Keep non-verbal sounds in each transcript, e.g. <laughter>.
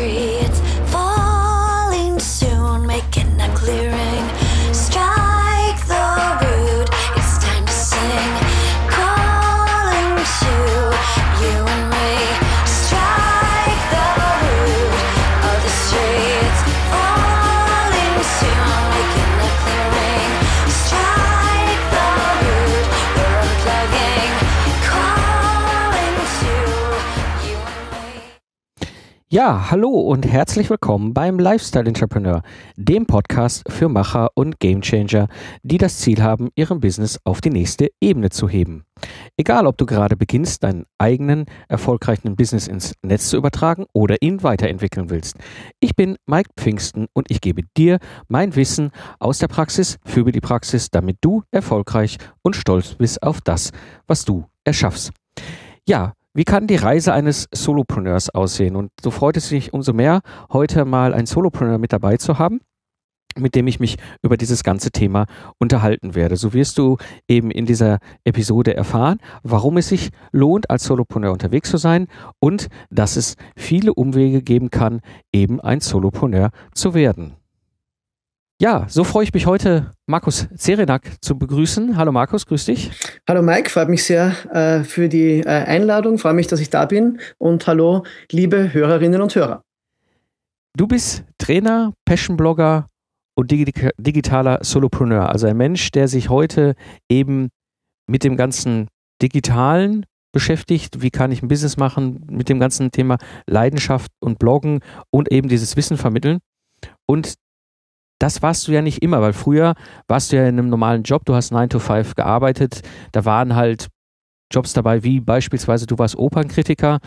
It's Ja, hallo und herzlich willkommen beim Lifestyle Entrepreneur, dem Podcast für Macher und Gamechanger, die das Ziel haben, ihrem Business auf die nächste Ebene zu heben. Egal, ob du gerade beginnst, deinen eigenen erfolgreichen Business ins Netz zu übertragen oder ihn weiterentwickeln willst. Ich bin Mike Pfingsten und ich gebe dir mein Wissen aus der Praxis für die Praxis, damit du erfolgreich und stolz bist auf das, was du erschaffst. Ja, wie kann die Reise eines Solopreneurs aussehen? Und so freut es mich umso mehr, heute mal einen Solopreneur mit dabei zu haben mit dem ich mich über dieses ganze Thema unterhalten werde. So wirst du eben in dieser Episode erfahren, warum es sich lohnt, als Solopreneur unterwegs zu sein und dass es viele Umwege geben kann, eben ein Solopreneur zu werden. Ja, so freue ich mich heute, Markus Zerenak zu begrüßen. Hallo Markus, grüß dich. Hallo Mike, freut mich sehr äh, für die äh, Einladung, freue mich, dass ich da bin und hallo liebe Hörerinnen und Hörer. Du bist Trainer, Passion-Blogger und digi digitaler Solopreneur, also ein Mensch, der sich heute eben mit dem ganzen Digitalen beschäftigt. Wie kann ich ein Business machen mit dem ganzen Thema Leidenschaft und Bloggen und eben dieses Wissen vermitteln. Und das warst du ja nicht immer, weil früher warst du ja in einem normalen Job, du hast 9 to 5 gearbeitet, da waren halt Jobs dabei, wie beispielsweise du warst Opernkritiker,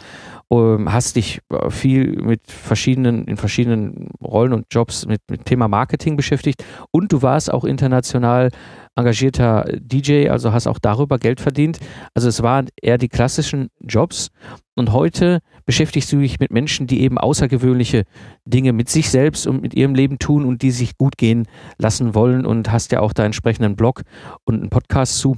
ähm, hast dich äh, viel mit verschiedenen, in verschiedenen Rollen und Jobs mit, mit Thema Marketing beschäftigt. Und du warst auch international engagierter DJ, also hast auch darüber Geld verdient. Also es waren eher die klassischen Jobs. Und heute beschäftigst du dich mit Menschen, die eben außergewöhnliche Dinge mit sich selbst und mit ihrem Leben tun und die sich gut gehen lassen wollen und hast ja auch da entsprechenden Blog und einen Podcast zu.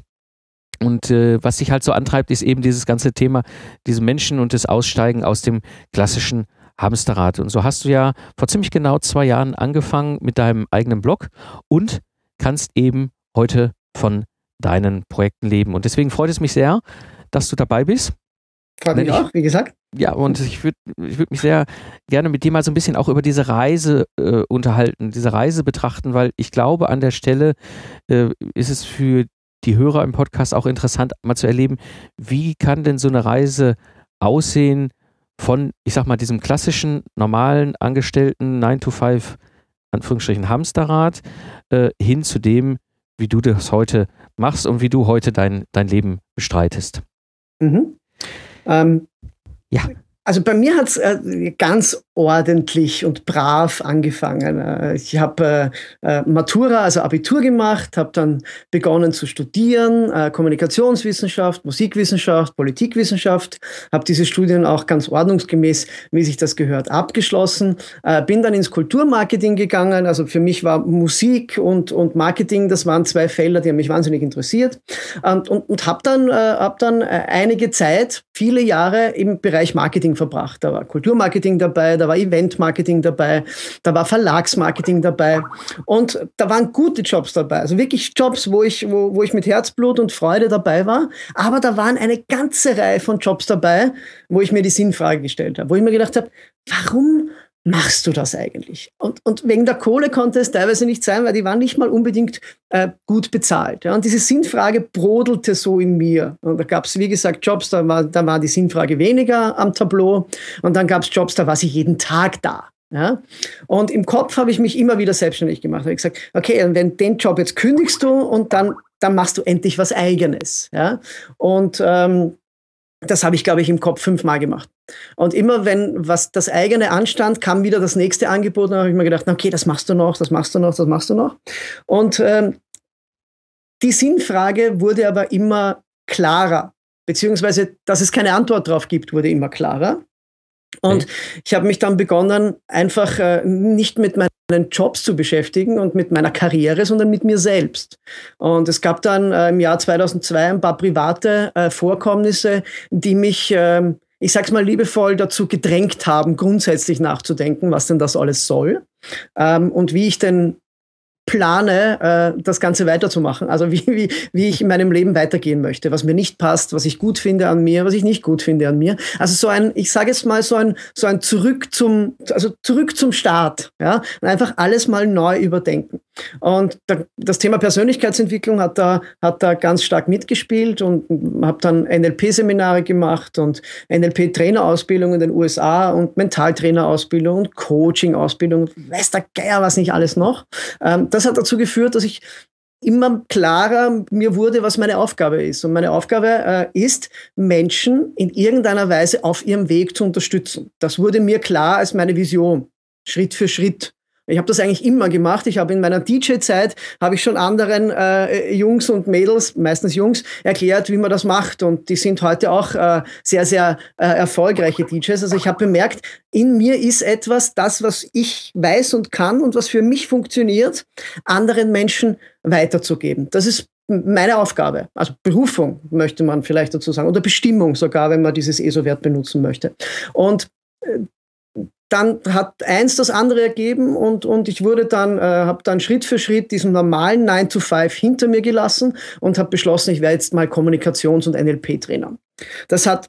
Und äh, was sich halt so antreibt, ist eben dieses ganze Thema, diese Menschen und das Aussteigen aus dem klassischen Hamsterrad. Und so hast du ja vor ziemlich genau zwei Jahren angefangen mit deinem eigenen Blog und kannst eben heute von deinen Projekten leben. Und deswegen freut es mich sehr, dass du dabei bist. Freut mich ich, auch, wie gesagt. Ja, und ich würde ich würd mich sehr gerne mit dir mal so ein bisschen auch über diese Reise äh, unterhalten, diese Reise betrachten, weil ich glaube, an der Stelle äh, ist es für die Hörer im Podcast auch interessant, mal zu erleben, wie kann denn so eine Reise aussehen von, ich sag mal, diesem klassischen, normalen, angestellten 9-to-5, Anführungsstrichen Hamsterrad, äh, hin zu dem, wie du das heute machst und wie du heute dein, dein Leben bestreitest. Mhm. Ähm, Ja. Also bei mir hat es äh, ganz ordentlich und brav angefangen. Äh, ich habe äh, äh, Matura, also Abitur gemacht, habe dann begonnen zu studieren, äh, Kommunikationswissenschaft, Musikwissenschaft, Politikwissenschaft, habe diese Studien auch ganz ordnungsgemäß, wie sich das gehört, abgeschlossen. Äh, bin dann ins Kulturmarketing gegangen. Also für mich war Musik und, und Marketing, das waren zwei Felder, die haben mich wahnsinnig interessiert. Und, und, und habe dann, hab dann äh, einige Zeit, viele Jahre im Bereich Marketing verbracht. Da war Kulturmarketing dabei, da war Eventmarketing dabei, da war Verlagsmarketing dabei und da waren gute Jobs dabei. Also wirklich Jobs, wo ich, wo, wo ich mit Herzblut und Freude dabei war. Aber da waren eine ganze Reihe von Jobs dabei, wo ich mir die Sinnfrage gestellt habe, wo ich mir gedacht habe, warum machst du das eigentlich? Und, und wegen der Kohle konnte es teilweise nicht sein, weil die waren nicht mal unbedingt äh, gut bezahlt. Ja? Und diese Sinnfrage brodelte so in mir. Und da gab es, wie gesagt, Jobs, da war, da war die Sinnfrage weniger am Tableau. Und dann gab es Jobs, da war sie jeden Tag da. Ja? Und im Kopf habe ich mich immer wieder selbstständig gemacht. Da habe ich gesagt, okay, wenn den Job jetzt kündigst du und dann, dann machst du endlich was Eigenes. Ja? Und ähm, das habe ich, glaube ich, im Kopf fünfmal gemacht. Und immer wenn was das eigene anstand, kam wieder das nächste Angebot. Dann habe ich mir gedacht, okay, das machst du noch, das machst du noch, das machst du noch. Und ähm, die Sinnfrage wurde aber immer klarer, beziehungsweise, dass es keine Antwort drauf gibt, wurde immer klarer. Und ich habe mich dann begonnen, einfach äh, nicht mit meinen Jobs zu beschäftigen und mit meiner Karriere, sondern mit mir selbst. Und es gab dann äh, im Jahr 2002 ein paar private äh, Vorkommnisse, die mich ähm, ich sag's mal liebevoll, dazu gedrängt haben, grundsätzlich nachzudenken, was denn das alles soll ähm, und wie ich denn plane, äh, das Ganze weiterzumachen. Also wie, wie, wie ich in meinem Leben weitergehen möchte, was mir nicht passt, was ich gut finde an mir, was ich nicht gut finde an mir. Also so ein, ich sage jetzt mal so ein, so ein zurück zum, also zurück zum Start, ja, und einfach alles mal neu überdenken. Und da, das Thema Persönlichkeitsentwicklung hat da, hat da ganz stark mitgespielt und habe dann NLP-Seminare gemacht und NLP-Trainerausbildung in den USA und Mentaltrainerausbildung und Coaching-Ausbildung, weiß der Geier was nicht alles noch. Ähm, das hat dazu geführt, dass ich immer klarer mir wurde, was meine Aufgabe ist. Und meine Aufgabe äh, ist, Menschen in irgendeiner Weise auf ihrem Weg zu unterstützen. Das wurde mir klar als meine Vision, Schritt für Schritt. Ich habe das eigentlich immer gemacht. Ich habe in meiner DJ-Zeit habe ich schon anderen äh, Jungs und Mädels, meistens Jungs, erklärt, wie man das macht. Und die sind heute auch äh, sehr, sehr äh, erfolgreiche DJs. Also ich habe bemerkt, in mir ist etwas, das, was ich weiß und kann und was für mich funktioniert, anderen Menschen weiterzugeben. Das ist meine Aufgabe, also Berufung möchte man vielleicht dazu sagen, oder Bestimmung sogar, wenn man dieses ESO-Wert benutzen möchte. Und äh, dann hat eins das andere ergeben und, und ich wurde dann, äh, habe dann Schritt für Schritt diesen normalen 9 to 5 hinter mir gelassen und habe beschlossen, ich werde jetzt mal Kommunikations- und NLP-Trainer. Das hat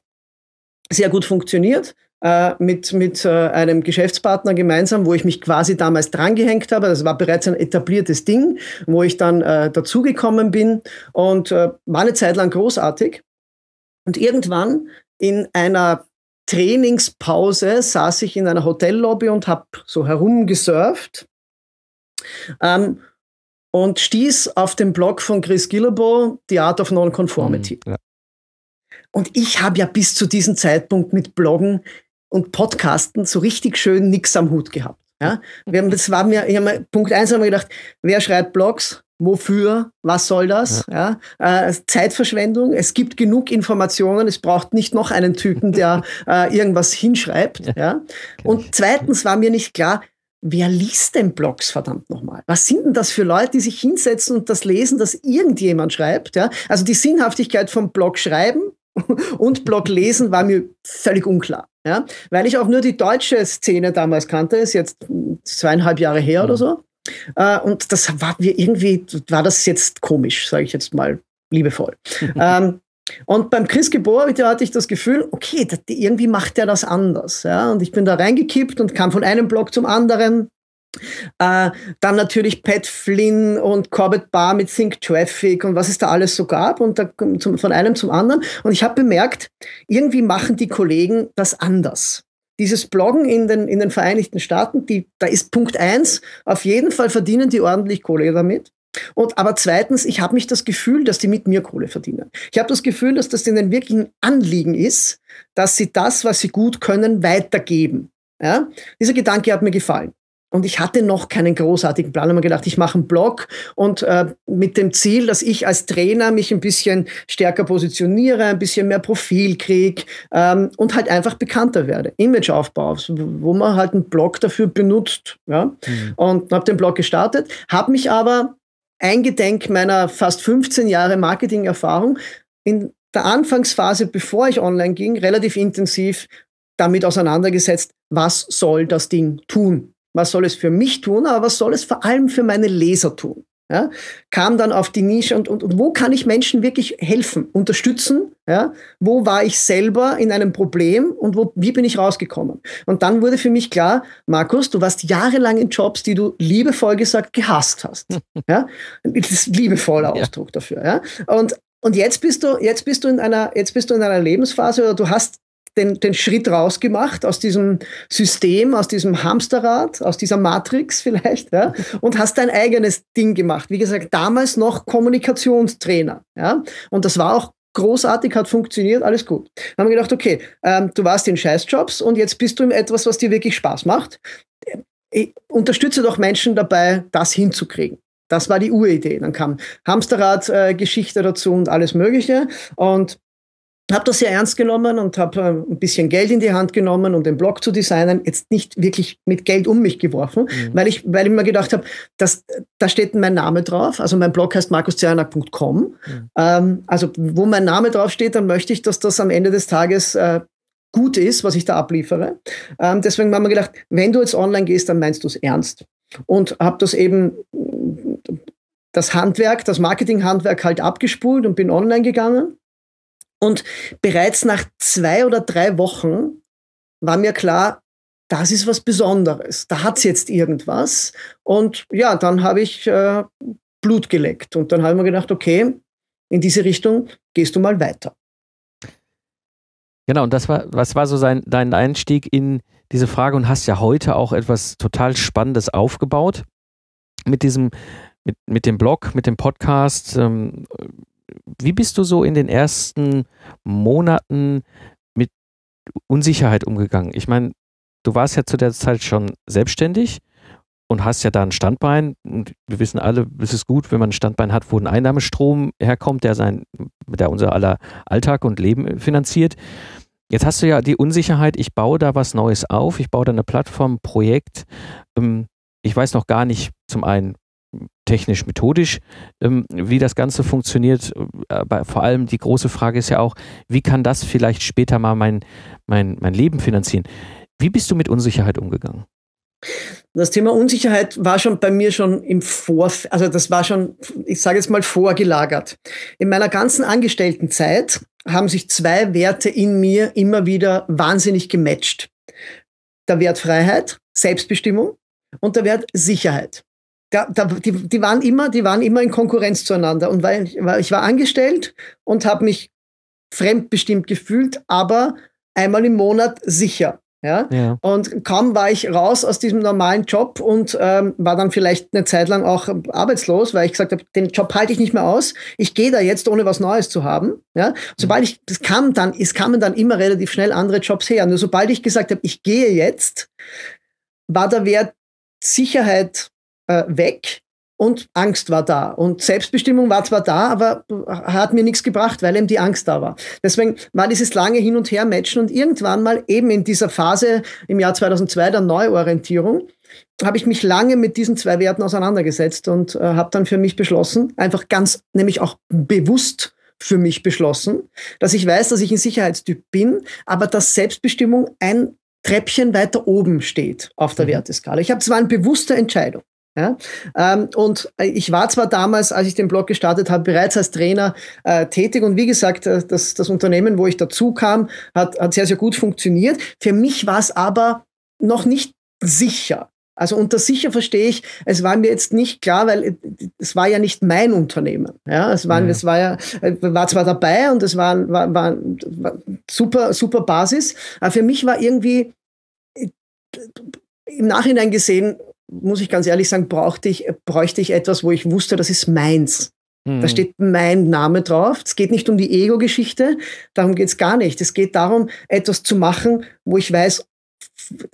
sehr gut funktioniert äh, mit, mit äh, einem Geschäftspartner gemeinsam, wo ich mich quasi damals drangehängt habe. Das war bereits ein etabliertes Ding, wo ich dann äh, dazugekommen bin und äh, war eine Zeit lang großartig. Und irgendwann in einer Trainingspause saß ich in einer Hotellobby und habe so herumgesurft ähm, und stieß auf den Blog von Chris Gillibo, The Art of Nonconformity. Mhm, ja. Und ich habe ja bis zu diesem Zeitpunkt mit Bloggen und Podcasten so richtig schön nichts am Hut gehabt. Ja? Wir haben, das war mir, ich hab mir, Punkt eins haben wir gedacht, wer schreibt Blogs? Wofür? Was soll das? Ja. ja. Äh, Zeitverschwendung. Es gibt genug Informationen. Es braucht nicht noch einen Typen, der <laughs> äh, irgendwas hinschreibt. Ja. ja. Und zweitens war mir nicht klar, wer liest denn Blogs verdammt nochmal? Was sind denn das für Leute, die sich hinsetzen und das lesen, dass irgendjemand schreibt? Ja? Also die Sinnhaftigkeit vom Blog schreiben <laughs> und Blog lesen war mir völlig unklar. Ja? Weil ich auch nur die deutsche Szene damals kannte, ist jetzt zweieinhalb Jahre her mhm. oder so. Äh, und das war mir irgendwie, war das jetzt komisch, sage ich jetzt mal liebevoll. <laughs> ähm, und beim Chris Gebor hatte ich das Gefühl, okay, das, irgendwie macht er das anders. Ja? Und ich bin da reingekippt und kam von einem Blog zum anderen. Äh, dann natürlich Pat Flynn und Corbett Barr mit Think Traffic und was es da alles so gab und da, zum, von einem zum anderen. Und ich habe bemerkt, irgendwie machen die Kollegen das anders dieses Bloggen in den, in den Vereinigten Staaten, die, da ist Punkt eins, auf jeden Fall verdienen die ordentlich Kohle damit. Und aber zweitens, ich habe mich das Gefühl, dass die mit mir Kohle verdienen. Ich habe das Gefühl, dass das denen wirklich ein Anliegen ist, dass sie das, was sie gut können, weitergeben. Ja? Dieser Gedanke hat mir gefallen. Und ich hatte noch keinen großartigen Plan. Ich habe mir gedacht, ich mache einen Blog und äh, mit dem Ziel, dass ich als Trainer mich ein bisschen stärker positioniere, ein bisschen mehr Profil kriege ähm, und halt einfach bekannter werde. Imageaufbau, wo man halt einen Blog dafür benutzt. Ja? Mhm. Und habe den Blog gestartet, habe mich aber eingedenk meiner fast 15 Jahre Marketing-Erfahrung in der Anfangsphase, bevor ich online ging, relativ intensiv damit auseinandergesetzt, was soll das Ding tun? Was soll es für mich tun, aber was soll es vor allem für meine Leser tun? Ja, kam dann auf die Nische und, und, und wo kann ich Menschen wirklich helfen, unterstützen? Ja, wo war ich selber in einem Problem und wo, wie bin ich rausgekommen? Und dann wurde für mich klar, Markus, du warst jahrelang in Jobs, die du liebevoll gesagt gehasst hast. <laughs> ja, das ist liebevoller Ausdruck ja. dafür. Ja, und und jetzt bist du, jetzt bist du in einer, jetzt bist du in einer Lebensphase oder du hast den, den Schritt rausgemacht aus diesem System, aus diesem Hamsterrad, aus dieser Matrix vielleicht, ja, und hast dein eigenes Ding gemacht. Wie gesagt, damals noch Kommunikationstrainer, ja, und das war auch großartig, hat funktioniert, alles gut. Dann haben wir gedacht, okay, ähm, du warst in Scheißjobs und jetzt bist du in etwas, was dir wirklich Spaß macht. Ich unterstütze doch Menschen dabei, das hinzukriegen. Das war die Uridee. Dann kam Hamsterrad-Geschichte äh, dazu und alles Mögliche. Und habe das sehr ernst genommen und habe äh, ein bisschen Geld in die Hand genommen, um den Blog zu designen. Jetzt nicht wirklich mit Geld um mich geworfen, mhm. weil, ich, weil ich mir gedacht habe, dass, da steht mein Name drauf. Also mein Blog heißt markuszernak.com. Mhm. Ähm, also wo mein Name drauf steht, dann möchte ich, dass das am Ende des Tages äh, gut ist, was ich da abliefere. Ähm, deswegen haben wir gedacht, wenn du jetzt online gehst, dann meinst du es ernst. Und habe das eben das Handwerk, das Marketinghandwerk halt abgespult und bin online gegangen. Und bereits nach zwei oder drei Wochen war mir klar, das ist was Besonderes. Da hat es jetzt irgendwas. Und ja, dann habe ich äh, Blut geleckt. Und dann habe ich mir gedacht, okay, in diese Richtung gehst du mal weiter. Genau, und das war, was war so sein, dein Einstieg in diese Frage und hast ja heute auch etwas total Spannendes aufgebaut mit diesem mit, mit dem Blog, mit dem Podcast. Ähm, wie bist du so in den ersten Monaten mit Unsicherheit umgegangen? Ich meine, du warst ja zu der Zeit schon selbstständig und hast ja da ein Standbein. Und wir wissen alle, es ist gut, wenn man ein Standbein hat, wo ein Einnahmestrom herkommt, der sein, der unser aller Alltag und Leben finanziert. Jetzt hast du ja die Unsicherheit, ich baue da was Neues auf, ich baue da eine Plattform, Projekt. Ähm, ich weiß noch gar nicht zum einen, technisch, methodisch, ähm, wie das Ganze funktioniert. Aber vor allem die große Frage ist ja auch, wie kann das vielleicht später mal mein, mein, mein Leben finanzieren? Wie bist du mit Unsicherheit umgegangen? Das Thema Unsicherheit war schon bei mir schon im Vor, also das war schon, ich sage jetzt mal vorgelagert. In meiner ganzen Angestelltenzeit haben sich zwei Werte in mir immer wieder wahnsinnig gematcht. Der Wert Freiheit, Selbstbestimmung und der Wert Sicherheit da, da, die, die, waren immer, die waren immer in Konkurrenz zueinander. Und weil ich, weil ich war angestellt und habe mich fremdbestimmt gefühlt, aber einmal im Monat sicher. Ja? ja? Und kaum war ich raus aus diesem normalen Job und ähm, war dann vielleicht eine Zeit lang auch arbeitslos, weil ich gesagt habe, den Job halte ich nicht mehr aus. Ich gehe da jetzt, ohne was Neues zu haben. Ja? Sobald ich, das kam dann, es kamen dann immer relativ schnell andere Jobs her. Nur sobald ich gesagt habe, ich gehe jetzt, war der Wert Sicherheit äh, weg und Angst war da. Und Selbstbestimmung war zwar da, aber hat mir nichts gebracht, weil eben die Angst da war. Deswegen war dieses lange Hin- und Her-Matchen und irgendwann mal eben in dieser Phase im Jahr 2002 der Neuorientierung habe ich mich lange mit diesen zwei Werten auseinandergesetzt und äh, habe dann für mich beschlossen, einfach ganz, nämlich auch bewusst für mich beschlossen, dass ich weiß, dass ich ein Sicherheitstyp bin, aber dass Selbstbestimmung ein Treppchen weiter oben steht auf der mhm. Werteskala. Ich habe zwar eine bewusste Entscheidung. Ja? Ähm, und ich war zwar damals, als ich den Blog gestartet habe, bereits als Trainer äh, tätig und wie gesagt, äh, das, das Unternehmen, wo ich dazu kam, hat, hat sehr, sehr gut funktioniert. Für mich war es aber noch nicht sicher. Also unter sicher verstehe ich, es war mir jetzt nicht klar, weil es war ja nicht mein Unternehmen. Ja, es war, ja. es war ja, äh, war zwar dabei und es war, war, war, war super, super Basis, aber für mich war irgendwie äh, im Nachhinein gesehen muss ich ganz ehrlich sagen, brauchte ich, bräuchte ich etwas, wo ich wusste, das ist meins. Mhm. Da steht mein Name drauf. Es geht nicht um die Ego-Geschichte, darum geht es gar nicht. Es geht darum, etwas zu machen, wo ich weiß,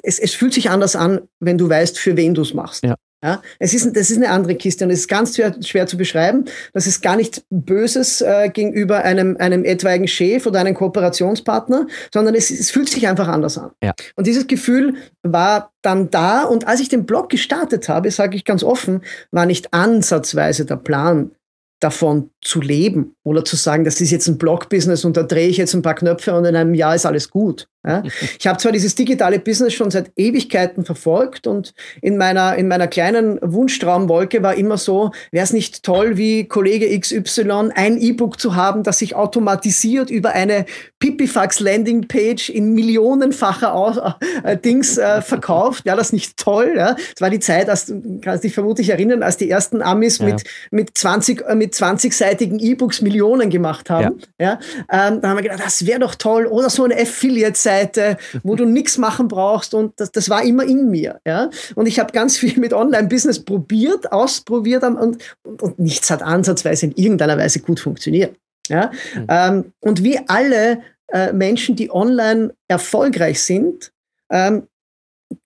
es, es fühlt sich anders an, wenn du weißt, für wen du es machst. Ja. Ja, es ist, das ist eine andere Kiste und es ist ganz schwer, schwer zu beschreiben. Das ist gar nichts Böses äh, gegenüber einem, einem etwaigen Chef oder einem Kooperationspartner, sondern es, es fühlt sich einfach anders an. Ja. Und dieses Gefühl war dann da und als ich den Blog gestartet habe, sage ich ganz offen, war nicht ansatzweise der Plan, davon zu leben oder zu sagen, das ist jetzt ein Blog-Business und da drehe ich jetzt ein paar Knöpfe und in einem Jahr ist alles gut. Ja? Ich habe zwar dieses digitale Business schon seit Ewigkeiten verfolgt und in meiner, in meiner kleinen Wunschtraumwolke war immer so, wäre es nicht toll, wie Kollege XY ein E-Book zu haben, das sich automatisiert über eine Pipifax Landingpage in millionenfacher Aus äh, Dings äh, verkauft. Ja, das nicht toll. Ja? Es war die Zeit, als, kannst dich vermutlich erinnern, als die ersten Amis ja. mit, mit 20, äh, mit 20-seitigen E-Books Millionen gemacht haben. Ja. ja? Ähm, da haben wir gedacht, das wäre doch toll. Oder so eine Affiliate-Seite Webseite, wo du nichts machen brauchst und das, das war immer in mir. Ja? Und ich habe ganz viel mit Online-Business probiert, ausprobiert und, und, und, nichts hat ansatzweise in irgendeiner Weise gut funktioniert. Ja? Mhm. Ähm, und wie alle äh, Menschen, die online erfolgreich sind, ähm,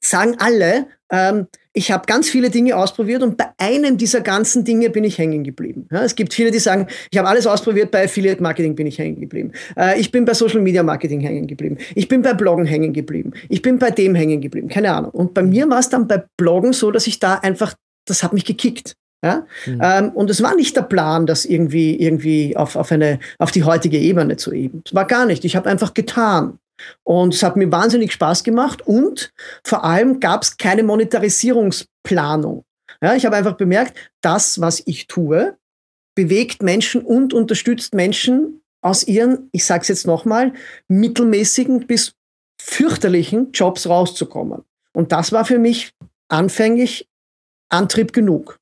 sagen alle, ähm, ich habe ganz viele Dinge ausprobiert und bei einem dieser ganzen Dinge bin ich hängen geblieben. Ja, es gibt viele, die sagen, ich habe alles ausprobiert, bei Affiliate Marketing bin ich hängen geblieben. Äh, ich bin bei Social Media Marketing hängen geblieben. Ich bin bei Bloggen hängen geblieben. Ich bin bei dem hängen geblieben. Keine Ahnung. Und bei mir war es dann bei Bloggen so, dass ich da einfach, das hat mich gekickt. Ja? Mhm. Ähm, und es war nicht der Plan, das irgendwie, irgendwie auf, auf, eine, auf die heutige Ebene zu heben. Es war gar nicht. Ich habe einfach getan. Und es hat mir wahnsinnig Spaß gemacht und vor allem gab es keine Monetarisierungsplanung. Ja, ich habe einfach bemerkt, das, was ich tue, bewegt Menschen und unterstützt Menschen aus ihren, ich sage es jetzt nochmal, mittelmäßigen bis fürchterlichen Jobs rauszukommen. Und das war für mich anfänglich Antrieb genug.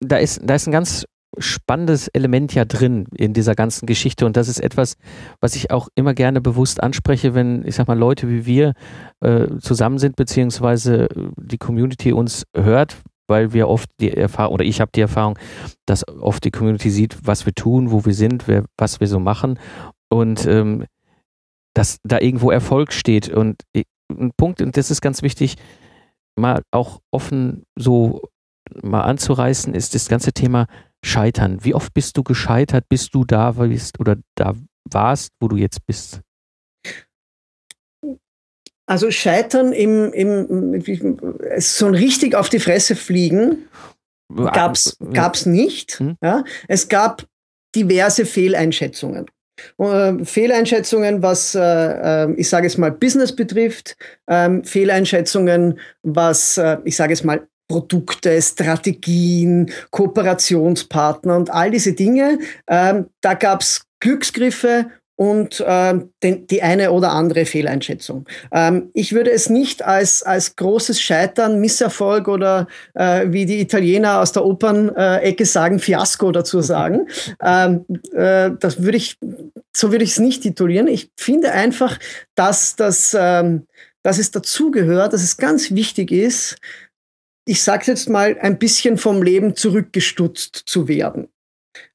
Da ist, da ist ein ganz spannendes Element ja drin in dieser ganzen Geschichte. Und das ist etwas, was ich auch immer gerne bewusst anspreche, wenn ich sag mal Leute wie wir äh, zusammen sind beziehungsweise die Community uns hört, weil wir oft die Erfahrung oder ich habe die Erfahrung, dass oft die Community sieht, was wir tun, wo wir sind, wer, was wir so machen. Und ähm, dass da irgendwo Erfolg steht. Und ein Punkt und das ist ganz wichtig, mal auch offen so mal anzureißen, ist das ganze Thema Scheitern. Wie oft bist du gescheitert, bis du da bist oder da warst, wo du jetzt bist? Also Scheitern im, im so ein richtig auf die Fresse fliegen gab's gab's nicht. Hm? Ja, es gab diverse Fehleinschätzungen. Äh, Fehleinschätzungen, was, äh, äh, ich sage es mal, Business betrifft, ähm, Fehleinschätzungen, was, ich sage es mal, Produkte, Strategien, Kooperationspartner und all diese Dinge. Ähm, da gab es Glücksgriffe und äh, den, die eine oder andere Fehleinschätzung. Ähm, ich würde es nicht als, als großes Scheitern, Misserfolg oder äh, wie die Italiener aus der Opernecke sagen, Fiasko dazu sagen. Ähm, äh, das würde ich, so würde ich es nicht titulieren. Ich finde einfach, dass, das, ähm, dass es dazugehört, dass es ganz wichtig ist, ich sage jetzt mal, ein bisschen vom Leben zurückgestutzt zu werden.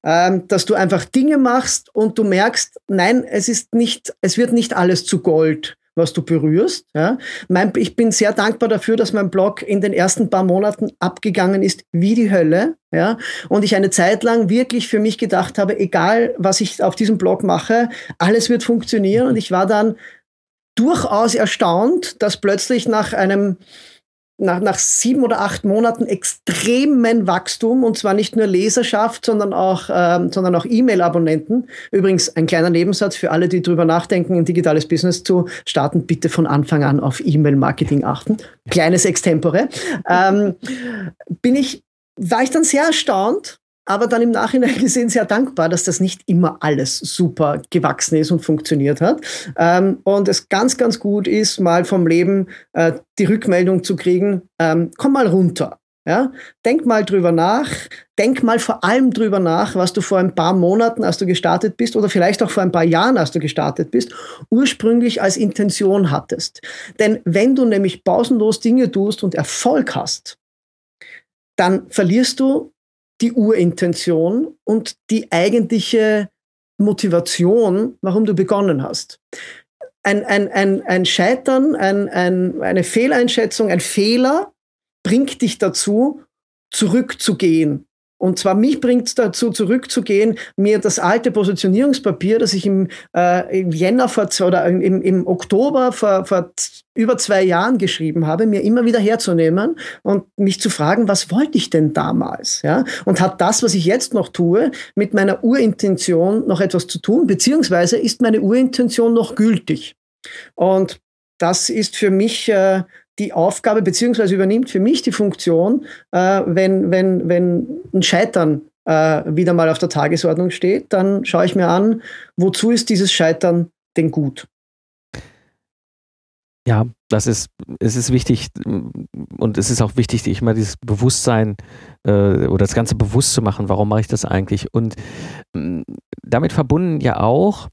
Ähm, dass du einfach Dinge machst und du merkst, nein, es ist nicht, es wird nicht alles zu Gold, was du berührst. Ja. Mein, ich bin sehr dankbar dafür, dass mein Blog in den ersten paar Monaten abgegangen ist wie die Hölle. Ja. Und ich eine Zeit lang wirklich für mich gedacht habe, egal was ich auf diesem Blog mache, alles wird funktionieren. Und ich war dann durchaus erstaunt, dass plötzlich nach einem nach, nach sieben oder acht Monaten extremen Wachstum und zwar nicht nur Leserschaft, sondern auch, ähm, sondern auch E-Mail-Abonnenten. Übrigens ein kleiner Nebensatz für alle, die drüber nachdenken, ein digitales Business zu starten, bitte von Anfang an auf E-Mail-Marketing achten. Kleines Extempore. Ähm, bin ich, war ich dann sehr erstaunt, aber dann im Nachhinein <laughs> gesehen sehr dankbar, dass das nicht immer alles super gewachsen ist und funktioniert hat. Ähm, und es ganz, ganz gut ist, mal vom Leben äh, die Rückmeldung zu kriegen, ähm, komm mal runter. Ja? Denk mal drüber nach. Denk mal vor allem drüber nach, was du vor ein paar Monaten, als du gestartet bist, oder vielleicht auch vor ein paar Jahren, als du gestartet bist, ursprünglich als Intention hattest. Denn wenn du nämlich pausenlos Dinge tust und Erfolg hast, dann verlierst du die Urintention und die eigentliche Motivation, warum du begonnen hast. Ein, ein, ein, ein Scheitern, ein, ein, eine Fehleinschätzung, ein Fehler bringt dich dazu, zurückzugehen und zwar mich bringt es dazu, zurückzugehen, mir das alte Positionierungspapier, das ich im, äh, im Jänner vor, oder im, im Oktober vor, vor über zwei Jahren geschrieben habe, mir immer wieder herzunehmen und mich zu fragen, was wollte ich denn damals? Ja? Und hat das, was ich jetzt noch tue, mit meiner Urintention noch etwas zu tun? Beziehungsweise ist meine Urintention noch gültig? Und das ist für mich äh, die Aufgabe beziehungsweise übernimmt für mich die Funktion, äh, wenn, wenn, wenn ein Scheitern äh, wieder mal auf der Tagesordnung steht, dann schaue ich mir an, wozu ist dieses Scheitern denn gut? Ja, das ist, es ist wichtig und es ist auch wichtig, ich mal dieses Bewusstsein äh, oder das Ganze bewusst zu machen, warum mache ich das eigentlich? Und mh, damit verbunden ja auch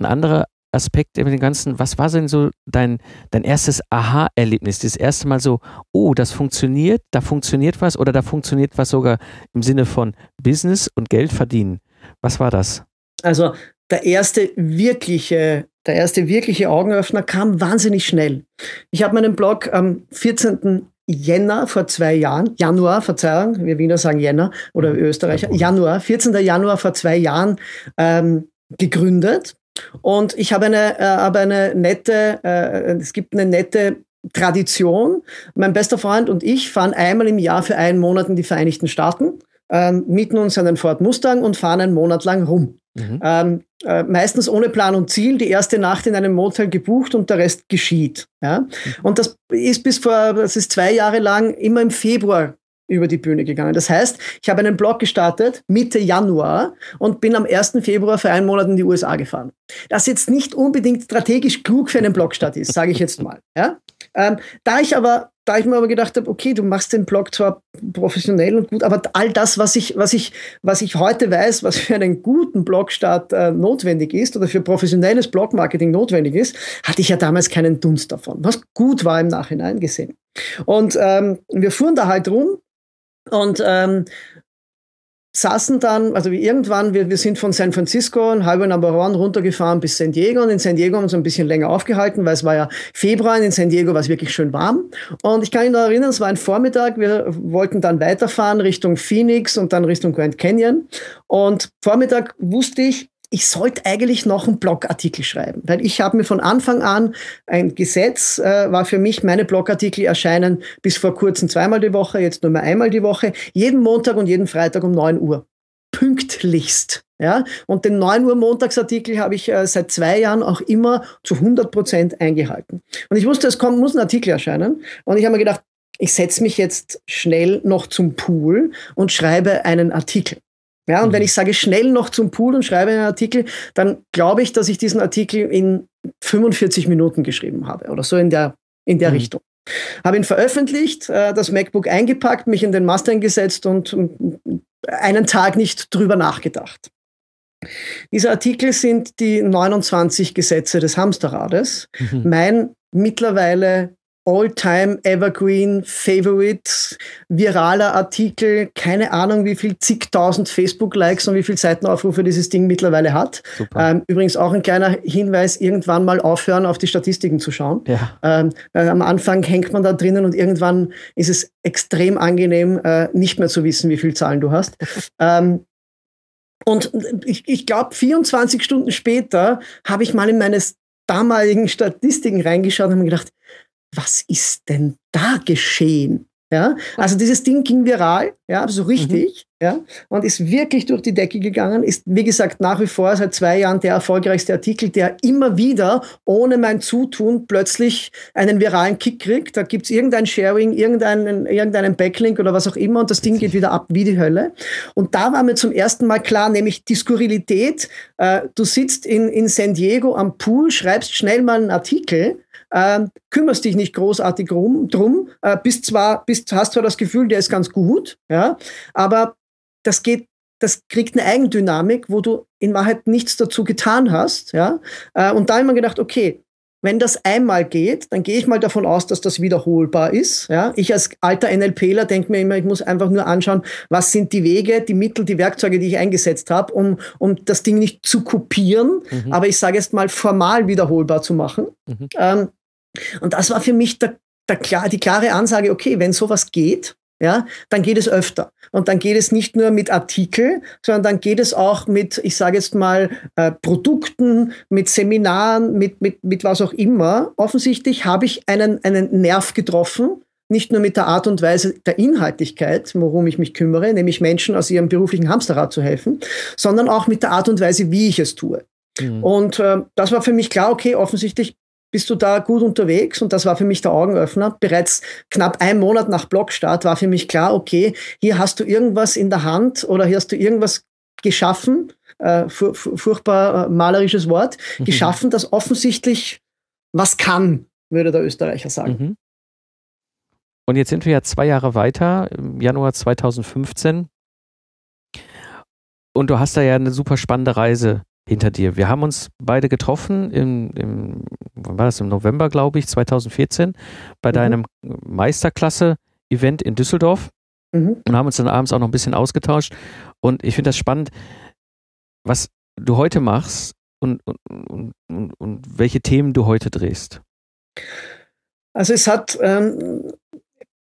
ein anderer Aspekt mit dem Ganzen, was war denn so dein, dein erstes Aha-Erlebnis? Das erste Mal so, oh, das funktioniert, da funktioniert was oder da funktioniert was sogar im Sinne von Business und Geld verdienen. Was war das? Also der erste wirkliche, der erste wirkliche Augenöffner kam wahnsinnig schnell. Ich habe meinen Blog am 14. Jänner vor zwei Jahren, Januar, Verzeihung, wir Wiener sagen Jänner oder Österreicher, Januar, 14. Januar vor zwei Jahren ähm, gegründet und ich habe eine, äh, habe eine nette, äh, es gibt eine nette Tradition. Mein bester Freund und ich fahren einmal im Jahr für einen Monat in die Vereinigten Staaten, äh, mieten uns einen Ford Mustang und fahren einen Monat lang rum. Mhm. Ähm, äh, meistens ohne Plan und Ziel, die erste Nacht in einem Motel gebucht und der Rest geschieht. Ja? Mhm. Und das ist bis vor, das ist zwei Jahre lang immer im Februar über die Bühne gegangen. Das heißt, ich habe einen Blog gestartet Mitte Januar und bin am 1. Februar für einen Monat in die USA gefahren. Das jetzt nicht unbedingt strategisch klug für einen Blogstart ist, sage ich jetzt mal. Ja? Ähm, da ich aber da ich mir aber gedacht habe, okay, du machst den Blog zwar professionell und gut, aber all das, was ich, was ich, was ich heute weiß, was für einen guten Blogstart äh, notwendig ist oder für professionelles Blogmarketing notwendig ist, hatte ich ja damals keinen Dunst davon. Was gut war im Nachhinein gesehen. Und ähm, wir fuhren da halt rum und ähm, saßen dann, also irgendwann, wir, wir sind von San Francisco, ein Highway Number One runtergefahren bis San Diego und in San Diego haben wir uns ein bisschen länger aufgehalten, weil es war ja Februar und in San Diego war es wirklich schön warm. Und ich kann mich noch erinnern, es war ein Vormittag, wir wollten dann weiterfahren Richtung Phoenix und dann Richtung Grand Canyon. Und Vormittag wusste ich, ich sollte eigentlich noch einen Blogartikel schreiben, weil ich habe mir von Anfang an ein Gesetz äh, war für mich, meine Blogartikel erscheinen bis vor kurzem zweimal die Woche, jetzt nur mehr einmal die Woche, jeden Montag und jeden Freitag um 9 Uhr. Pünktlichst. Ja? Und den 9 Uhr Montagsartikel habe ich äh, seit zwei Jahren auch immer zu 100 Prozent eingehalten. Und ich wusste, es kommt, muss ein Artikel erscheinen. Und ich habe mir gedacht, ich setze mich jetzt schnell noch zum Pool und schreibe einen Artikel. Ja, und mhm. wenn ich sage schnell noch zum Pool und schreibe einen Artikel, dann glaube ich, dass ich diesen Artikel in 45 Minuten geschrieben habe oder so in der, in der mhm. Richtung. Habe ihn veröffentlicht, äh, das MacBook eingepackt, mich in den Mustang gesetzt und einen Tag nicht drüber nachgedacht. Diese Artikel sind die 29 Gesetze des Hamsterrades. Mhm. Mein mittlerweile All-Time Evergreen Favorite, viraler Artikel, keine Ahnung, wie viel zigtausend Facebook-Likes und wie viel Seitenaufrufe dieses Ding mittlerweile hat. Ähm, übrigens auch ein kleiner Hinweis, irgendwann mal aufhören, auf die Statistiken zu schauen. Ja. Ähm, äh, am Anfang hängt man da drinnen und irgendwann ist es extrem angenehm, äh, nicht mehr zu wissen, wie viel Zahlen du hast. <laughs> ähm, und ich, ich glaube, 24 Stunden später habe ich mal in meine damaligen Statistiken reingeschaut und habe mir gedacht, was ist denn da geschehen? Ja, also dieses Ding ging viral, ja, so richtig, mhm. ja, und ist wirklich durch die Decke gegangen, ist, wie gesagt, nach wie vor seit zwei Jahren der erfolgreichste Artikel, der immer wieder ohne mein Zutun plötzlich einen viralen Kick kriegt. Da gibt's irgendein Sharing, irgendeinen, irgendeinen Backlink oder was auch immer und das Ding geht wieder ab wie die Hölle. Und da war mir zum ersten Mal klar, nämlich die Skurrilität, äh, du sitzt in, in San Diego am Pool, schreibst schnell mal einen Artikel, äh, kümmerst dich nicht großartig rum, drum, äh, bist zwar, bist, hast zwar das Gefühl, der ist ganz gut, ja, aber das geht, das kriegt eine Eigendynamik, wo du in Wahrheit nichts dazu getan hast, ja. Äh, und da mir gedacht, okay, wenn das einmal geht, dann gehe ich mal davon aus, dass das wiederholbar ist. Ja? Ich als alter NLPler denke mir immer, ich muss einfach nur anschauen, was sind die Wege, die Mittel, die Werkzeuge, die ich eingesetzt habe, um, um das Ding nicht zu kopieren, mhm. aber ich sage jetzt mal formal wiederholbar zu machen. Mhm. Ähm, und das war für mich der, der, klar, die klare Ansage, okay, wenn sowas geht, ja, dann geht es öfter. Und dann geht es nicht nur mit Artikel, sondern dann geht es auch mit, ich sage jetzt mal, äh, Produkten, mit Seminaren, mit, mit, mit was auch immer. Offensichtlich habe ich einen, einen Nerv getroffen, nicht nur mit der Art und Weise der Inhaltlichkeit, worum ich mich kümmere, nämlich Menschen aus ihrem beruflichen Hamsterrad zu helfen, sondern auch mit der Art und Weise, wie ich es tue. Mhm. Und äh, das war für mich klar, okay, offensichtlich bist du da gut unterwegs und das war für mich der Augenöffner. Bereits knapp ein Monat nach Blogstart war für mich klar, okay, hier hast du irgendwas in der Hand oder hier hast du irgendwas geschaffen, äh, fur furchtbar äh, malerisches Wort, mhm. geschaffen, das offensichtlich was kann, würde der Österreicher sagen. Mhm. Und jetzt sind wir ja zwei Jahre weiter, im Januar 2015. Und du hast da ja eine super spannende Reise hinter dir. Wir haben uns beide getroffen im, im wann war das, im November, glaube ich, 2014, bei mhm. deinem Meisterklasse-Event in Düsseldorf mhm. und haben uns dann abends auch noch ein bisschen ausgetauscht. Und ich finde das spannend, was du heute machst und, und, und, und welche Themen du heute drehst. Also es hat ähm,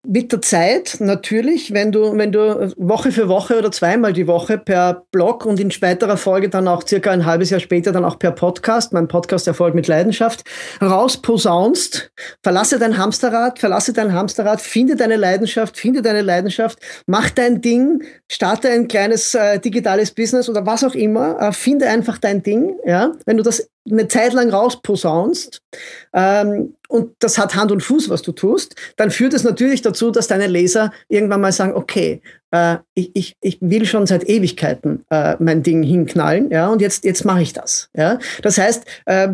mit der Zeit natürlich, wenn du, wenn du Woche für Woche oder zweimal die Woche per Blog und in späterer Folge dann auch circa ein halbes Jahr später dann auch per Podcast, mein Podcast Erfolg mit Leidenschaft, rausposaunst, verlasse dein Hamsterrad, verlasse dein Hamsterrad, finde deine Leidenschaft, finde deine Leidenschaft, mach dein Ding, starte ein kleines äh, digitales Business oder was auch immer, äh, finde einfach dein Ding, ja. Wenn du das eine Zeit lang rausposaunst ähm, und das hat Hand und Fuß, was du tust, dann führt es natürlich dazu, dass deine Leser irgendwann mal sagen, okay, äh, ich, ich, ich will schon seit Ewigkeiten äh, mein Ding hinknallen, ja, und jetzt, jetzt mache ich das. Ja? Das heißt, äh,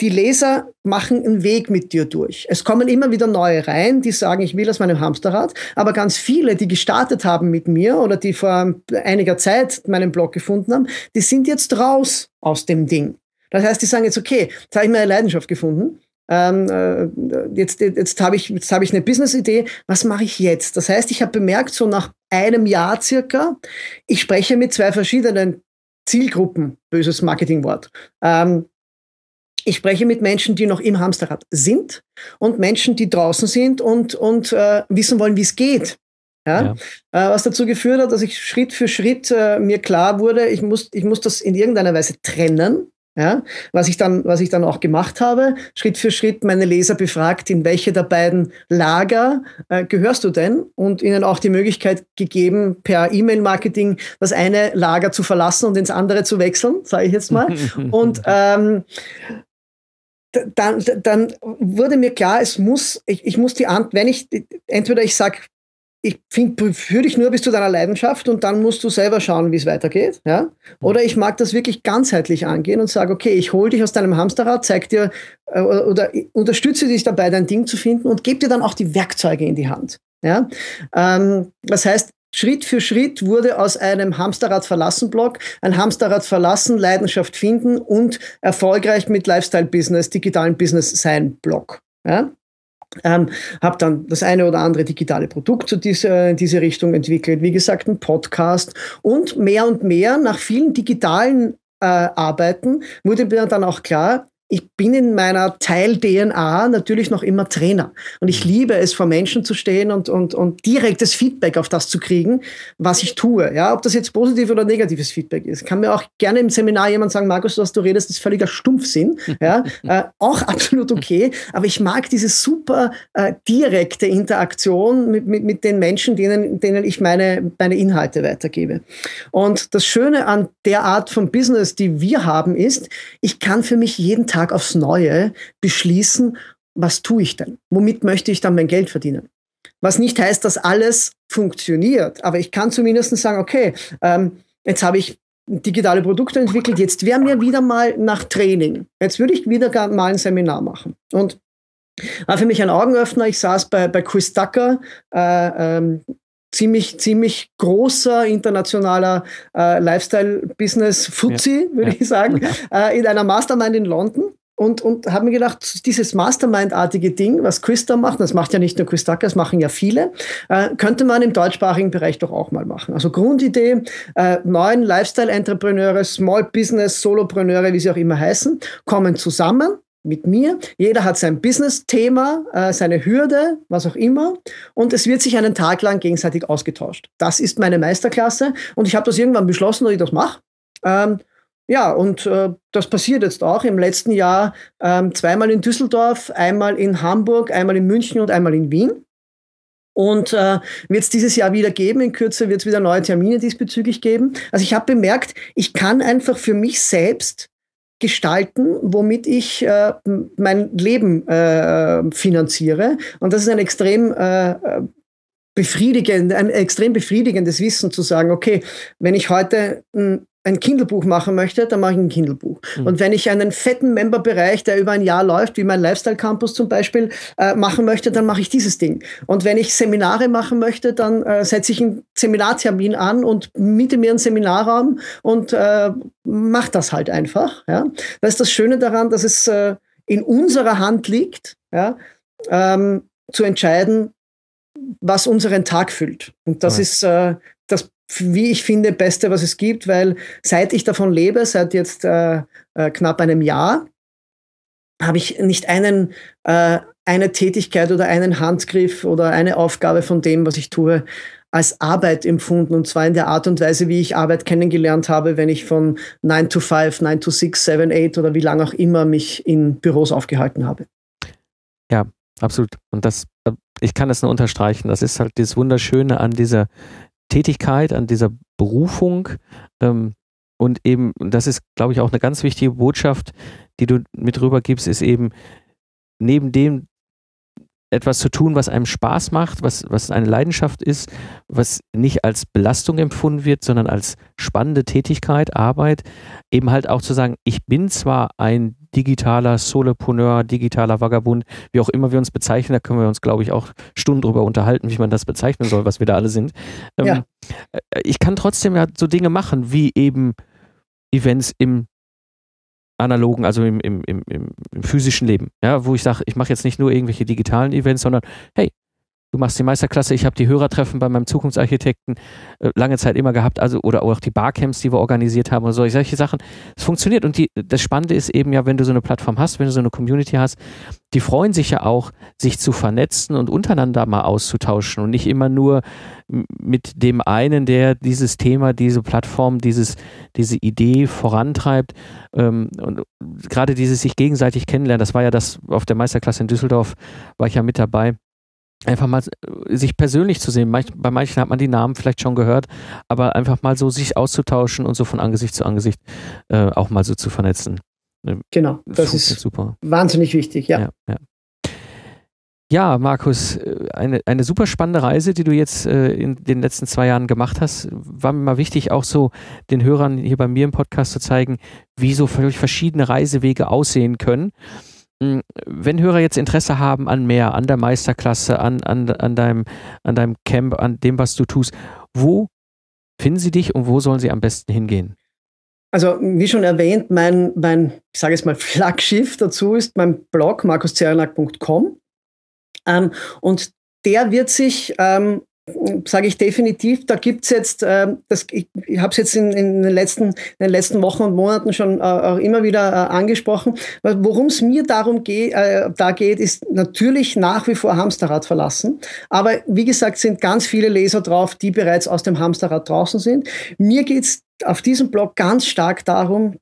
die Leser machen einen Weg mit dir durch. Es kommen immer wieder neue rein, die sagen, ich will aus meinem Hamsterrad, aber ganz viele, die gestartet haben mit mir oder die vor einiger Zeit meinen Blog gefunden haben, die sind jetzt raus aus dem Ding. Das heißt, die sagen jetzt, okay, jetzt habe ich meine Leidenschaft gefunden. Ähm, äh, jetzt jetzt habe ich, jetzt hab ich eine Business-Idee. Was mache ich jetzt? Das heißt, ich habe bemerkt, so nach einem Jahr circa, ich spreche mit zwei verschiedenen Zielgruppen, böses Marketingwort. Ähm, ich spreche mit Menschen, die noch im Hamsterrad sind und Menschen, die draußen sind und, und äh, wissen wollen, wie es geht. Ja? ja. Äh, was dazu geführt hat, dass ich Schritt für Schritt äh, mir klar wurde, ich muss, ich muss das in irgendeiner Weise trennen. Ja, was ich dann, was ich dann auch gemacht habe, Schritt für Schritt meine Leser befragt, in welche der beiden Lager äh, gehörst du denn? Und ihnen auch die Möglichkeit gegeben, per E-Mail-Marketing das eine Lager zu verlassen und ins andere zu wechseln, sage ich jetzt mal. <laughs> und ähm, dann, dann wurde mir klar, es muss, ich, ich muss die Antwort, wenn ich, entweder ich sage, ich finde, führe dich nur bis zu deiner Leidenschaft und dann musst du selber schauen, wie es weitergeht. Ja? Oder ich mag das wirklich ganzheitlich angehen und sage, okay, ich hole dich aus deinem Hamsterrad, zeig dir äh, oder unterstütze dich dabei, dein Ding zu finden und gebe dir dann auch die Werkzeuge in die Hand. Ja? Ähm, das heißt, Schritt für Schritt wurde aus einem Hamsterrad verlassen Blog ein Hamsterrad verlassen, Leidenschaft finden und erfolgreich mit Lifestyle Business, digitalen Business sein Blog. Ja? Ähm, habe dann das eine oder andere digitale Produkt zu dieser, in diese Richtung entwickelt. Wie gesagt, ein Podcast und mehr und mehr nach vielen digitalen äh, Arbeiten wurde mir dann auch klar, ich bin in meiner Teil-DNA natürlich noch immer Trainer. Und ich mhm. liebe es, vor Menschen zu stehen und, und, und direktes Feedback auf das zu kriegen, was ich tue. Ja, ob das jetzt positiv oder negatives Feedback ist. Kann mir auch gerne im Seminar jemand sagen, Markus, was du redest, ist völliger Stumpfsinn. Ja, <laughs> äh, auch absolut okay. Aber ich mag diese super äh, direkte Interaktion mit, mit, mit den Menschen, denen, denen ich meine, meine Inhalte weitergebe. Und das Schöne an der Art von Business, die wir haben, ist, ich kann für mich jeden Tag Tag aufs Neue beschließen, was tue ich denn? Womit möchte ich dann mein Geld verdienen? Was nicht heißt, dass alles funktioniert, aber ich kann zumindest sagen, okay, ähm, jetzt habe ich digitale Produkte entwickelt, jetzt wäre mir wieder mal nach Training. Jetzt würde ich wieder mal ein Seminar machen. Und war für mich ein Augenöffner. Ich saß bei, bei Chris Tucker, äh, ähm, ziemlich, ziemlich großer internationaler äh, Lifestyle-Business-Fuzzi, ja. würde ja. ich sagen, äh, in einer Mastermind in London. Und, und habe mir gedacht, dieses Mastermind-artige Ding, was Chris da macht, das macht ja nicht nur Chris Tucker, das machen ja viele, äh, könnte man im deutschsprachigen Bereich doch auch mal machen. Also Grundidee, äh, neun Lifestyle-Entrepreneure, Small Business, Solopreneure, wie sie auch immer heißen, kommen zusammen, mit mir. Jeder hat sein Business-Thema, äh, seine Hürde, was auch immer. Und es wird sich einen Tag lang gegenseitig ausgetauscht. Das ist meine Meisterklasse. Und ich habe das irgendwann beschlossen, dass ich das mache. Ähm, ja, und äh, das passiert jetzt auch. Im letzten Jahr ähm, zweimal in Düsseldorf, einmal in Hamburg, einmal in München und einmal in Wien. Und äh, wird es dieses Jahr wieder geben. In Kürze wird es wieder neue Termine diesbezüglich geben. Also ich habe bemerkt, ich kann einfach für mich selbst gestalten, womit ich äh, mein Leben äh, finanziere. Und das ist ein extrem äh, befriedigend, ein extrem befriedigendes Wissen zu sagen, okay, wenn ich heute ein ein Kindlebuch machen möchte, dann mache ich ein Kindlebuch. Mhm. Und wenn ich einen fetten Memberbereich, der über ein Jahr läuft, wie mein Lifestyle Campus zum Beispiel, äh, machen möchte, dann mache ich dieses Ding. Und wenn ich Seminare machen möchte, dann äh, setze ich einen Seminartermin an und miete mir einen Seminarraum und äh, mache das halt einfach. Ja? Das ist das Schöne daran, dass es äh, in unserer Hand liegt, ja? ähm, zu entscheiden, was unseren Tag füllt. Und das ja. ist äh, das wie ich finde, Beste, was es gibt, weil seit ich davon lebe, seit jetzt äh, äh, knapp einem Jahr, habe ich nicht einen, äh, eine Tätigkeit oder einen Handgriff oder eine Aufgabe von dem, was ich tue, als Arbeit empfunden und zwar in der Art und Weise, wie ich Arbeit kennengelernt habe, wenn ich von 9 to 5, 9 to 6, 7, 8 oder wie lange auch immer mich in Büros aufgehalten habe. Ja, absolut. Und das, äh, ich kann das nur unterstreichen. Das ist halt das Wunderschöne an dieser Tätigkeit, an dieser Berufung. Ähm, und eben, das ist, glaube ich, auch eine ganz wichtige Botschaft, die du mit rübergibst, ist eben, neben dem, etwas zu tun, was einem Spaß macht, was, was eine Leidenschaft ist, was nicht als Belastung empfunden wird, sondern als spannende Tätigkeit, Arbeit, eben halt auch zu sagen, ich bin zwar ein digitaler Solopreneur, digitaler Vagabund, wie auch immer wir uns bezeichnen, da können wir uns, glaube ich, auch Stunden drüber unterhalten, wie man das bezeichnen soll, was wir da alle sind. Ähm, ja. Äh, ich kann trotzdem ja so Dinge machen, wie eben Events im analogen, also im, im, im, im physischen Leben. Ja, wo ich sage, ich mache jetzt nicht nur irgendwelche digitalen Events, sondern hey, du machst die Meisterklasse, ich habe die Hörertreffen bei meinem Zukunftsarchitekten äh, lange Zeit immer gehabt, also oder auch die Barcamps, die wir organisiert haben und solche, Sachen. Es funktioniert und die, das Spannende ist eben ja, wenn du so eine Plattform hast, wenn du so eine Community hast, die freuen sich ja auch, sich zu vernetzen und untereinander mal auszutauschen und nicht immer nur mit dem einen, der dieses Thema, diese Plattform, dieses, diese Idee vorantreibt. Ähm, und gerade dieses sich gegenseitig kennenlernen, das war ja das auf der Meisterklasse in Düsseldorf, war ich ja mit dabei einfach mal äh, sich persönlich zu sehen. bei manchen hat man die Namen vielleicht schon gehört, aber einfach mal so sich auszutauschen und so von Angesicht zu Angesicht äh, auch mal so zu vernetzen. Äh, genau, das ist super. wahnsinnig wichtig, ja. ja, ja. Ja, Markus, äh, eine, eine super spannende Reise, die du jetzt äh, in den letzten zwei Jahren gemacht hast. War mir mal wichtig, auch so den Hörern hier bei mir im Podcast zu zeigen, wie so verschiedene Reisewege aussehen können. Hm, wenn Hörer jetzt Interesse haben an mehr, an der Meisterklasse, an, an, an, deinem, an deinem Camp, an dem, was du tust, wo finden sie dich und wo sollen sie am besten hingehen? Also, wie schon erwähnt, mein, mein ich sage es mal, <laughs> Flaggschiff dazu ist mein Blog markuszernak.com. Ähm, und der wird sich ähm, sage ich definitiv, da gibt es jetzt, äh, das, ich, ich habe es jetzt in, in, den letzten, in den letzten Wochen und Monaten schon äh, auch immer wieder äh, angesprochen. Worum es mir darum geht, äh, da geht, ist natürlich nach wie vor Hamsterrad verlassen. Aber wie gesagt, sind ganz viele Leser drauf, die bereits aus dem Hamsterrad draußen sind. Mir geht es auf diesem Blog ganz stark darum,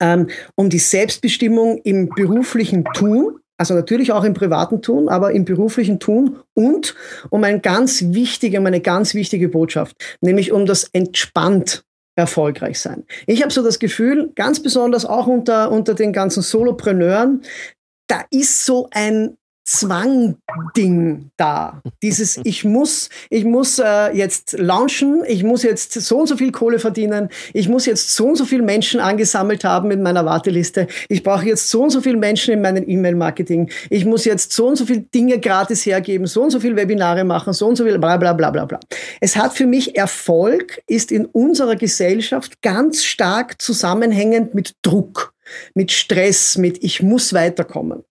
ähm, um die Selbstbestimmung im beruflichen Tun also natürlich auch im privaten Tun, aber im beruflichen Tun und um ein ganz wichtige, um eine ganz wichtige Botschaft, nämlich um das entspannt erfolgreich sein. Ich habe so das Gefühl, ganz besonders auch unter, unter den ganzen Solopreneuren, da ist so ein Zwang-Ding da. Dieses, <laughs> ich muss, ich muss äh, jetzt launchen, ich muss jetzt so und so viel Kohle verdienen, ich muss jetzt so und so viele Menschen angesammelt haben in meiner Warteliste, ich brauche jetzt so und so viele Menschen in meinem E-Mail-Marketing, ich muss jetzt so und so viele Dinge gratis hergeben, so und so viele Webinare machen, so und so viel bla bla bla bla bla. Es hat für mich Erfolg, ist in unserer Gesellschaft ganz stark zusammenhängend mit Druck, mit Stress, mit ich muss weiterkommen.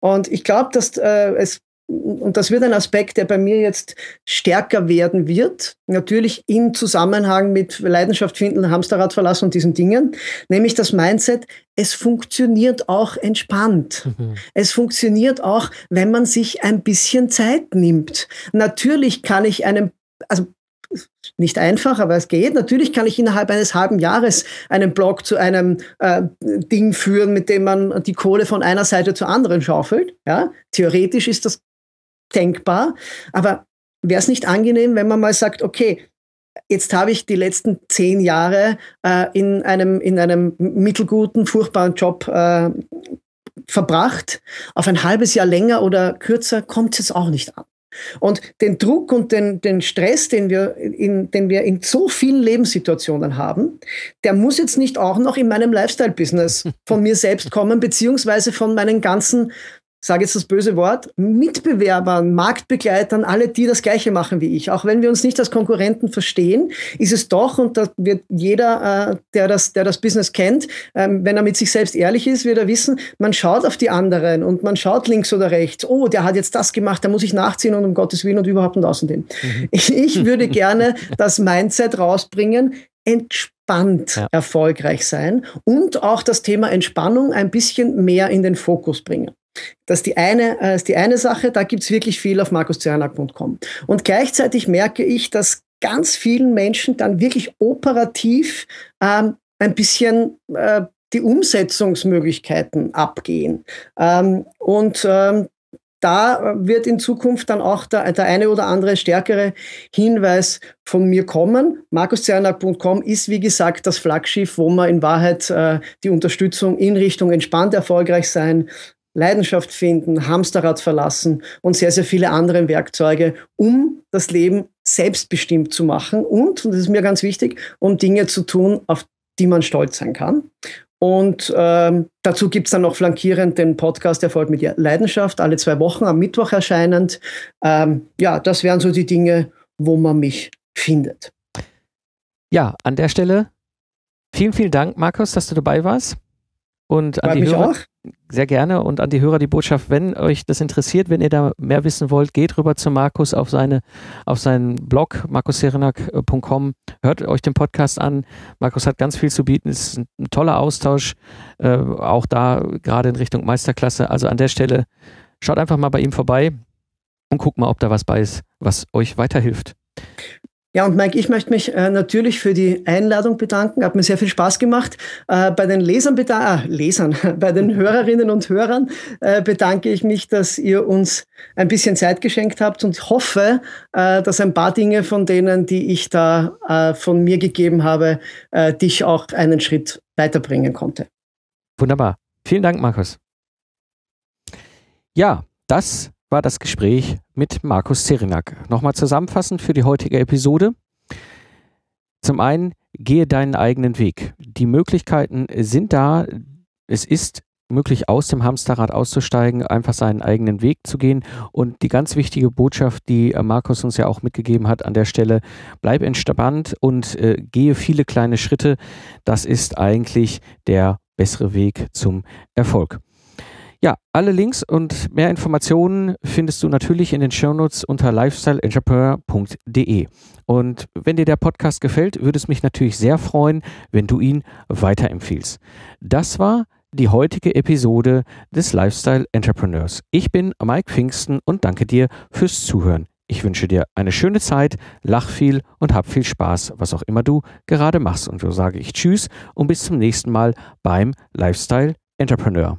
Und ich glaube, dass äh, es und das wird ein Aspekt, der bei mir jetzt stärker werden wird, natürlich im Zusammenhang mit Leidenschaft finden, Hamsterrad verlassen und diesen Dingen, nämlich das Mindset, es funktioniert auch entspannt. Mhm. Es funktioniert auch, wenn man sich ein bisschen Zeit nimmt. Natürlich kann ich einem, also nicht einfach, aber es geht. Natürlich kann ich innerhalb eines halben Jahres einen Blog zu einem äh, Ding führen, mit dem man die Kohle von einer Seite zur anderen schaufelt. Ja? Theoretisch ist das denkbar, aber wäre es nicht angenehm, wenn man mal sagt, okay, jetzt habe ich die letzten zehn Jahre äh, in, einem, in einem mittelguten, furchtbaren Job äh, verbracht. Auf ein halbes Jahr länger oder kürzer kommt es jetzt auch nicht an. Und den Druck und den, den Stress, den wir, in, den wir in so vielen Lebenssituationen haben, der muss jetzt nicht auch noch in meinem Lifestyle-Business von mir selbst kommen, beziehungsweise von meinen ganzen sage jetzt das böse Wort, Mitbewerbern, Marktbegleitern, alle, die das Gleiche machen wie ich. Auch wenn wir uns nicht als Konkurrenten verstehen, ist es doch, und da wird jeder, äh, der, das, der das Business kennt, ähm, wenn er mit sich selbst ehrlich ist, wird er wissen, man schaut auf die anderen und man schaut links oder rechts. Oh, der hat jetzt das gemacht, da muss ich nachziehen und um Gottes Willen und überhaupt und außerdem. Mhm. Ich, würde gerne das Mindset rausbringen, entspannt entspannt ja. erfolgreich sein und auch das Thema Entspannung ein bisschen mehr in den Fokus bringen. Das ist die eine, äh, ist die eine Sache, da gibt es wirklich viel auf markuszernak.com. Und gleichzeitig merke ich, dass ganz vielen Menschen dann wirklich operativ ähm, ein bisschen äh, die Umsetzungsmöglichkeiten abgehen. Ähm, und ähm, da wird in Zukunft dann auch der, der, eine oder andere stärkere Hinweis von mir kommen. MarkusZernak.com ist, wie gesagt, das Flaggschiff, wo man in Wahrheit äh, die Unterstützung in Richtung entspannt erfolgreich sein, Leidenschaft finden, Hamsterrad verlassen und sehr, sehr viele andere Werkzeuge, um das Leben selbstbestimmt zu machen und, und das ist mir ganz wichtig, um Dinge zu tun, auf die man stolz sein kann. Und ähm, dazu gibt es dann noch flankierend den Podcast Erfolg mit Leidenschaft, alle zwei Wochen am Mittwoch erscheinend. Ähm, ja, das wären so die Dinge, wo man mich findet. Ja, an der Stelle vielen, vielen Dank, Markus, dass du dabei warst. Und an Bei die Hörer, auch. sehr gerne und an die Hörer die Botschaft, wenn euch das interessiert, wenn ihr da mehr wissen wollt, geht rüber zu Markus auf seine auf seinen Blog markusserenak.com, hört euch den Podcast an. Markus hat ganz viel zu bieten, es ist ein, ein toller Austausch, äh, auch da gerade in Richtung Meisterklasse. Also an der Stelle schaut einfach mal bei ihm vorbei und guckt mal, ob da was bei ist, was euch weiterhilft. Ja, und Mike, ich möchte mich äh, natürlich für die Einladung bedanken. Hat mir sehr viel Spaß gemacht. Äh, bei den Lesern, ah, Lesern, <laughs> bei den Hörerinnen und Hörern äh, bedanke ich mich, dass ihr uns ein bisschen Zeit geschenkt habt und hoffe, äh, dass ein paar Dinge von denen, die ich da äh, von mir gegeben habe, äh, dich auch einen Schritt weiterbringen konnte. Wunderbar. Vielen Dank, Markus. Ja, das war das Gespräch mit Markus Zerinak. Nochmal zusammenfassend für die heutige Episode. Zum einen, gehe deinen eigenen Weg. Die Möglichkeiten sind da. Es ist möglich, aus dem Hamsterrad auszusteigen, einfach seinen eigenen Weg zu gehen. Und die ganz wichtige Botschaft, die Markus uns ja auch mitgegeben hat an der Stelle, bleib entspannt und äh, gehe viele kleine Schritte. Das ist eigentlich der bessere Weg zum Erfolg. Ja, alle Links und mehr Informationen findest du natürlich in den Shownotes unter lifestyleentrepreneur.de. Und wenn dir der Podcast gefällt, würde es mich natürlich sehr freuen, wenn du ihn weiterempfiehlst. Das war die heutige Episode des Lifestyle Entrepreneurs. Ich bin Mike Pfingsten und danke dir fürs Zuhören. Ich wünsche dir eine schöne Zeit, lach viel und hab viel Spaß, was auch immer du gerade machst. Und so sage ich Tschüss und bis zum nächsten Mal beim Lifestyle Entrepreneur.